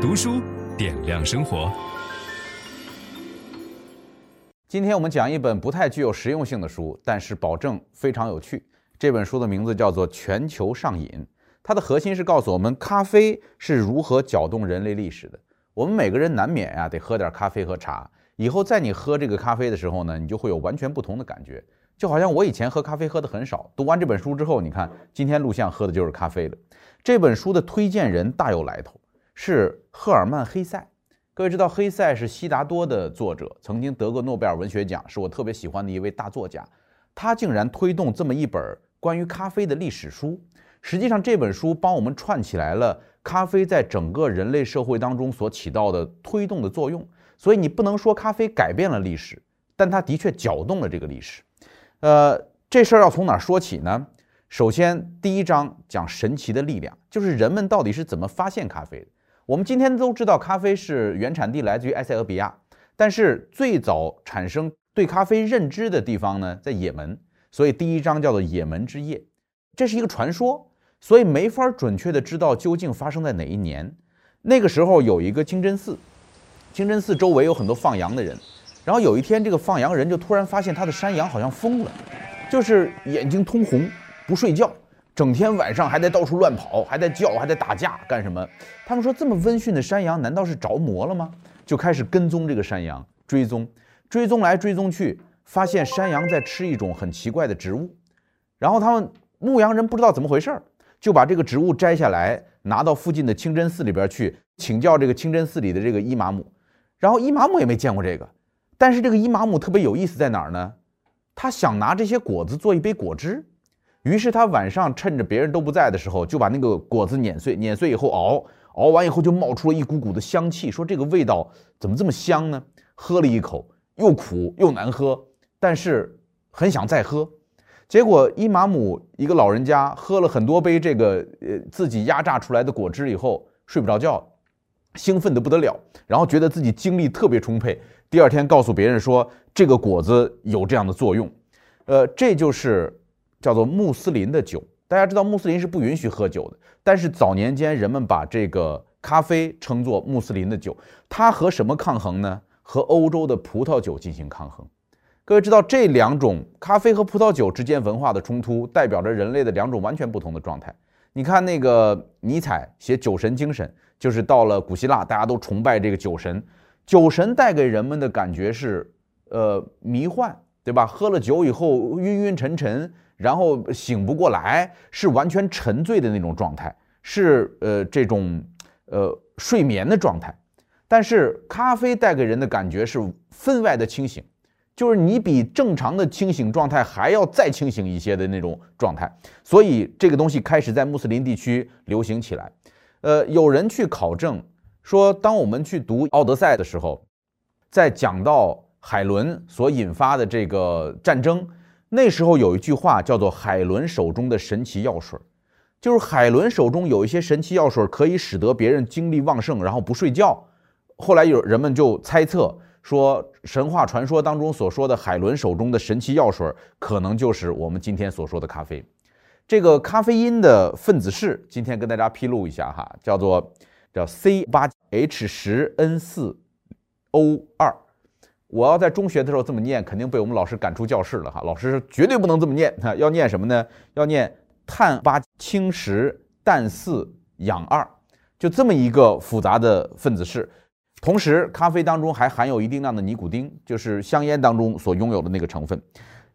读书点亮生活。今天我们讲一本不太具有实用性的书，但是保证非常有趣。这本书的名字叫做《全球上瘾》，它的核心是告诉我们咖啡是如何搅动人类历史的。我们每个人难免呀、啊，得喝点咖啡和茶。以后在你喝这个咖啡的时候呢，你就会有完全不同的感觉。就好像我以前喝咖啡喝的很少，读完这本书之后，你看今天录像喝的就是咖啡了。这本书的推荐人大有来头。是赫尔曼·黑塞，各位知道黑塞是悉达多的作者，曾经得过诺贝尔文学奖，是我特别喜欢的一位大作家。他竟然推动这么一本关于咖啡的历史书。实际上，这本书帮我们串起来了咖啡在整个人类社会当中所起到的推动的作用。所以你不能说咖啡改变了历史，但它的确搅动了这个历史。呃，这事儿要从哪说起呢？首先，第一章讲神奇的力量，就是人们到底是怎么发现咖啡的。我们今天都知道，咖啡是原产地来自于埃塞俄比亚，但是最早产生对咖啡认知的地方呢，在也门，所以第一章叫做也门之夜。这是一个传说，所以没法准确的知道究竟发生在哪一年。那个时候有一个清真寺，清真寺周围有很多放羊的人，然后有一天这个放羊人就突然发现他的山羊好像疯了，就是眼睛通红，不睡觉。整天晚上还在到处乱跑，还在叫，还在打架，干什么？他们说这么温驯的山羊，难道是着魔了吗？就开始跟踪这个山羊，追踪，追踪来追踪去，发现山羊在吃一种很奇怪的植物。然后他们牧羊人不知道怎么回事，就把这个植物摘下来，拿到附近的清真寺里边去请教这个清真寺里的这个伊玛目。然后伊玛目也没见过这个，但是这个伊玛目特别有意思在哪儿呢？他想拿这些果子做一杯果汁。于是他晚上趁着别人都不在的时候，就把那个果子碾碎，碾碎以后熬，熬完以后就冒出了一股股的香气。说这个味道怎么这么香呢？喝了一口，又苦又难喝，但是很想再喝。结果伊玛姆一个老人家喝了很多杯这个呃自己压榨出来的果汁以后，睡不着觉，兴奋得不得了，然后觉得自己精力特别充沛。第二天告诉别人说这个果子有这样的作用，呃，这就是。叫做穆斯林的酒，大家知道穆斯林是不允许喝酒的，但是早年间人们把这个咖啡称作穆斯林的酒，它和什么抗衡呢？和欧洲的葡萄酒进行抗衡。各位知道这两种咖啡和葡萄酒之间文化的冲突，代表着人类的两种完全不同的状态。你看那个尼采写酒神精神，就是到了古希腊，大家都崇拜这个酒神，酒神带给人们的感觉是，呃，迷幻，对吧？喝了酒以后晕晕沉沉。然后醒不过来，是完全沉醉的那种状态，是呃这种呃睡眠的状态。但是咖啡带给人的感觉是分外的清醒，就是你比正常的清醒状态还要再清醒一些的那种状态。所以这个东西开始在穆斯林地区流行起来。呃，有人去考证说，当我们去读《奥德赛》的时候，在讲到海伦所引发的这个战争。那时候有一句话叫做“海伦手中的神奇药水”，就是海伦手中有一些神奇药水，可以使得别人精力旺盛，然后不睡觉。后来有人们就猜测说，神话传说当中所说的海伦手中的神奇药水，可能就是我们今天所说的咖啡。这个咖啡因的分子式，今天跟大家披露一下哈，叫做叫 C 八 H 十 N 四 O 二。我要在中学的时候这么念，肯定被我们老师赶出教室了哈。老师绝对不能这么念，哈，要念什么呢？要念碳八氢十氮四氧二，就这么一个复杂的分子式。同时，咖啡当中还含有一定量的尼古丁，就是香烟当中所拥有的那个成分。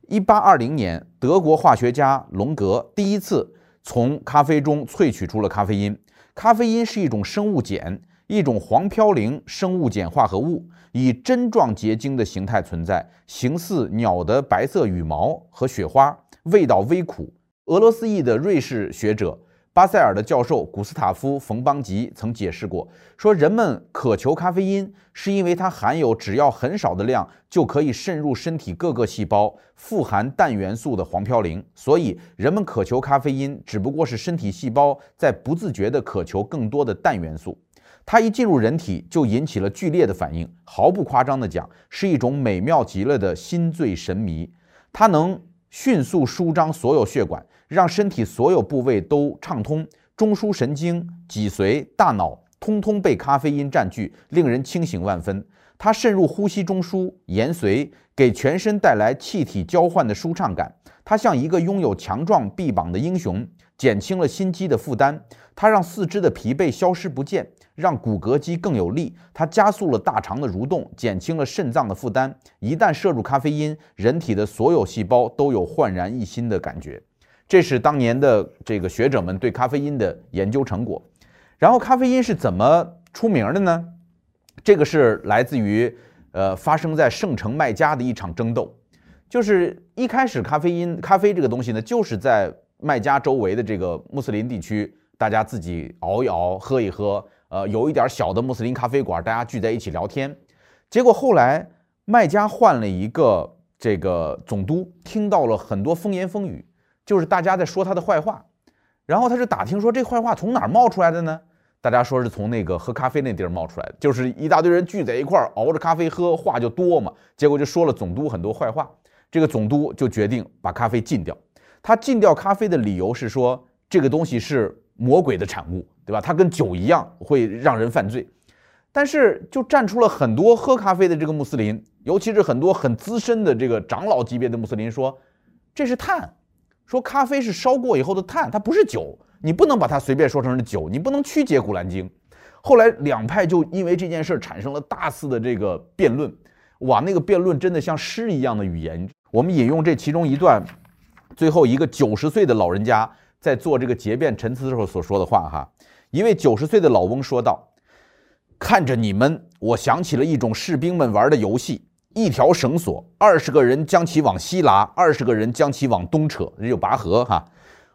一八二零年，德国化学家龙格第一次从咖啡中萃取出了咖啡因。咖啡因是一种生物碱。一种黄嘌呤生物碱化合物，以针状结晶的形态存在，形似鸟的白色羽毛和雪花，味道微苦。俄罗斯裔的瑞士学者巴塞尔的教授古斯塔夫·冯邦吉曾解释过，说人们渴求咖啡因，是因为它含有只要很少的量就可以渗入身体各个细胞、富含氮元素的黄嘌呤，所以人们渴求咖啡因，只不过是身体细胞在不自觉地渴求更多的氮元素。它一进入人体就引起了剧烈的反应，毫不夸张的讲，是一种美妙极了的心醉神迷。它能迅速舒张所有血管，让身体所有部位都畅通，中枢神经、脊髓、大脑通通被咖啡因占据，令人清醒万分。它渗入呼吸中枢、延髓，给全身带来气体交换的舒畅感。它像一个拥有强壮臂膀的英雄，减轻了心肌的负担。它让四肢的疲惫消失不见，让骨骼肌更有力。它加速了大肠的蠕动，减轻了肾脏的负担。一旦摄入咖啡因，人体的所有细胞都有焕然一新的感觉。这是当年的这个学者们对咖啡因的研究成果。然后，咖啡因是怎么出名的呢？这个是来自于，呃，发生在圣城麦加的一场争斗，就是一开始咖啡因咖啡这个东西呢，就是在麦加周围的这个穆斯林地区，大家自己熬一熬，喝一喝，呃，有一点小的穆斯林咖啡馆，大家聚在一起聊天。结果后来麦加换了一个这个总督，听到了很多风言风语，就是大家在说他的坏话，然后他就打听说这坏话从哪儿冒出来的呢？大家说是从那个喝咖啡那地儿冒出来的，就是一大堆人聚在一块儿熬着咖啡喝，话就多嘛，结果就说了总督很多坏话。这个总督就决定把咖啡禁掉。他禁掉咖啡的理由是说，这个东西是魔鬼的产物，对吧？它跟酒一样会让人犯罪。但是就站出了很多喝咖啡的这个穆斯林，尤其是很多很资深的这个长老级别的穆斯林说，这是碳，说咖啡是烧过以后的碳，它不是酒。你不能把它随便说成是酒，你不能曲解《古兰经》。后来两派就因为这件事产生了大肆的这个辩论，哇，那个辩论真的像诗一样的语言。我们引用这其中一段，最后一个九十岁的老人家在做这个结辩陈词的时候所说的话哈。一位九十岁的老翁说道：“看着你们，我想起了一种士兵们玩的游戏，一条绳索，二十个人将其往西拉，二十个人将其往东扯，这就拔河哈。”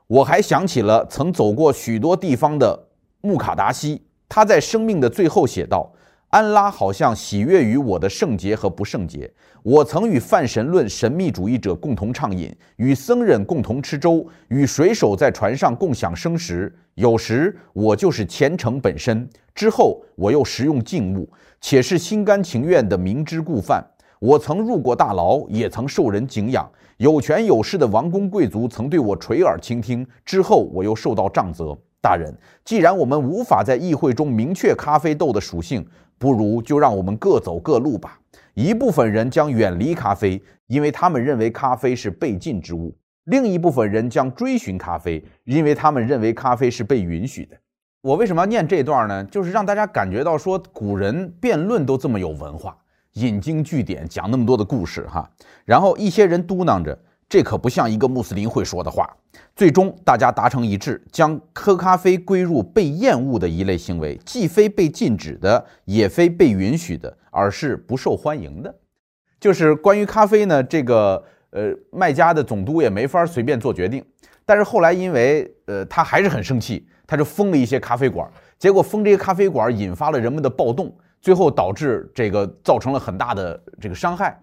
我还想起了曾走过许多地方的穆卡达西，他在生命的最后写道：“安拉好像喜悦于我的圣洁和不圣洁。我曾与泛神论神秘主义者共同畅饮，与僧人共同吃粥，与水手在船上共享生食。有时我就是虔诚本身，之后我又食用禁物，且是心甘情愿的明知故犯。我曾入过大牢，也曾受人敬仰。”有权有势的王公贵族曾对我垂耳倾听，之后我又受到杖责。大人，既然我们无法在议会中明确咖啡豆的属性，不如就让我们各走各路吧。一部分人将远离咖啡，因为他们认为咖啡是被禁之物；另一部分人将追寻咖啡，因为他们认为咖啡是被允许的。我为什么要念这段呢？就是让大家感觉到说，古人辩论都这么有文化。引经据典，讲那么多的故事哈，然后一些人嘟囔着，这可不像一个穆斯林会说的话。最终大家达成一致，将喝咖啡归入被厌恶的一类行为，既非被禁止的，也非被允许的，而是不受欢迎的。就是关于咖啡呢，这个呃卖家的总督也没法随便做决定。但是后来因为呃他还是很生气，他就封了一些咖啡馆，结果封这些咖啡馆引发了人们的暴动。最后导致这个造成了很大的这个伤害。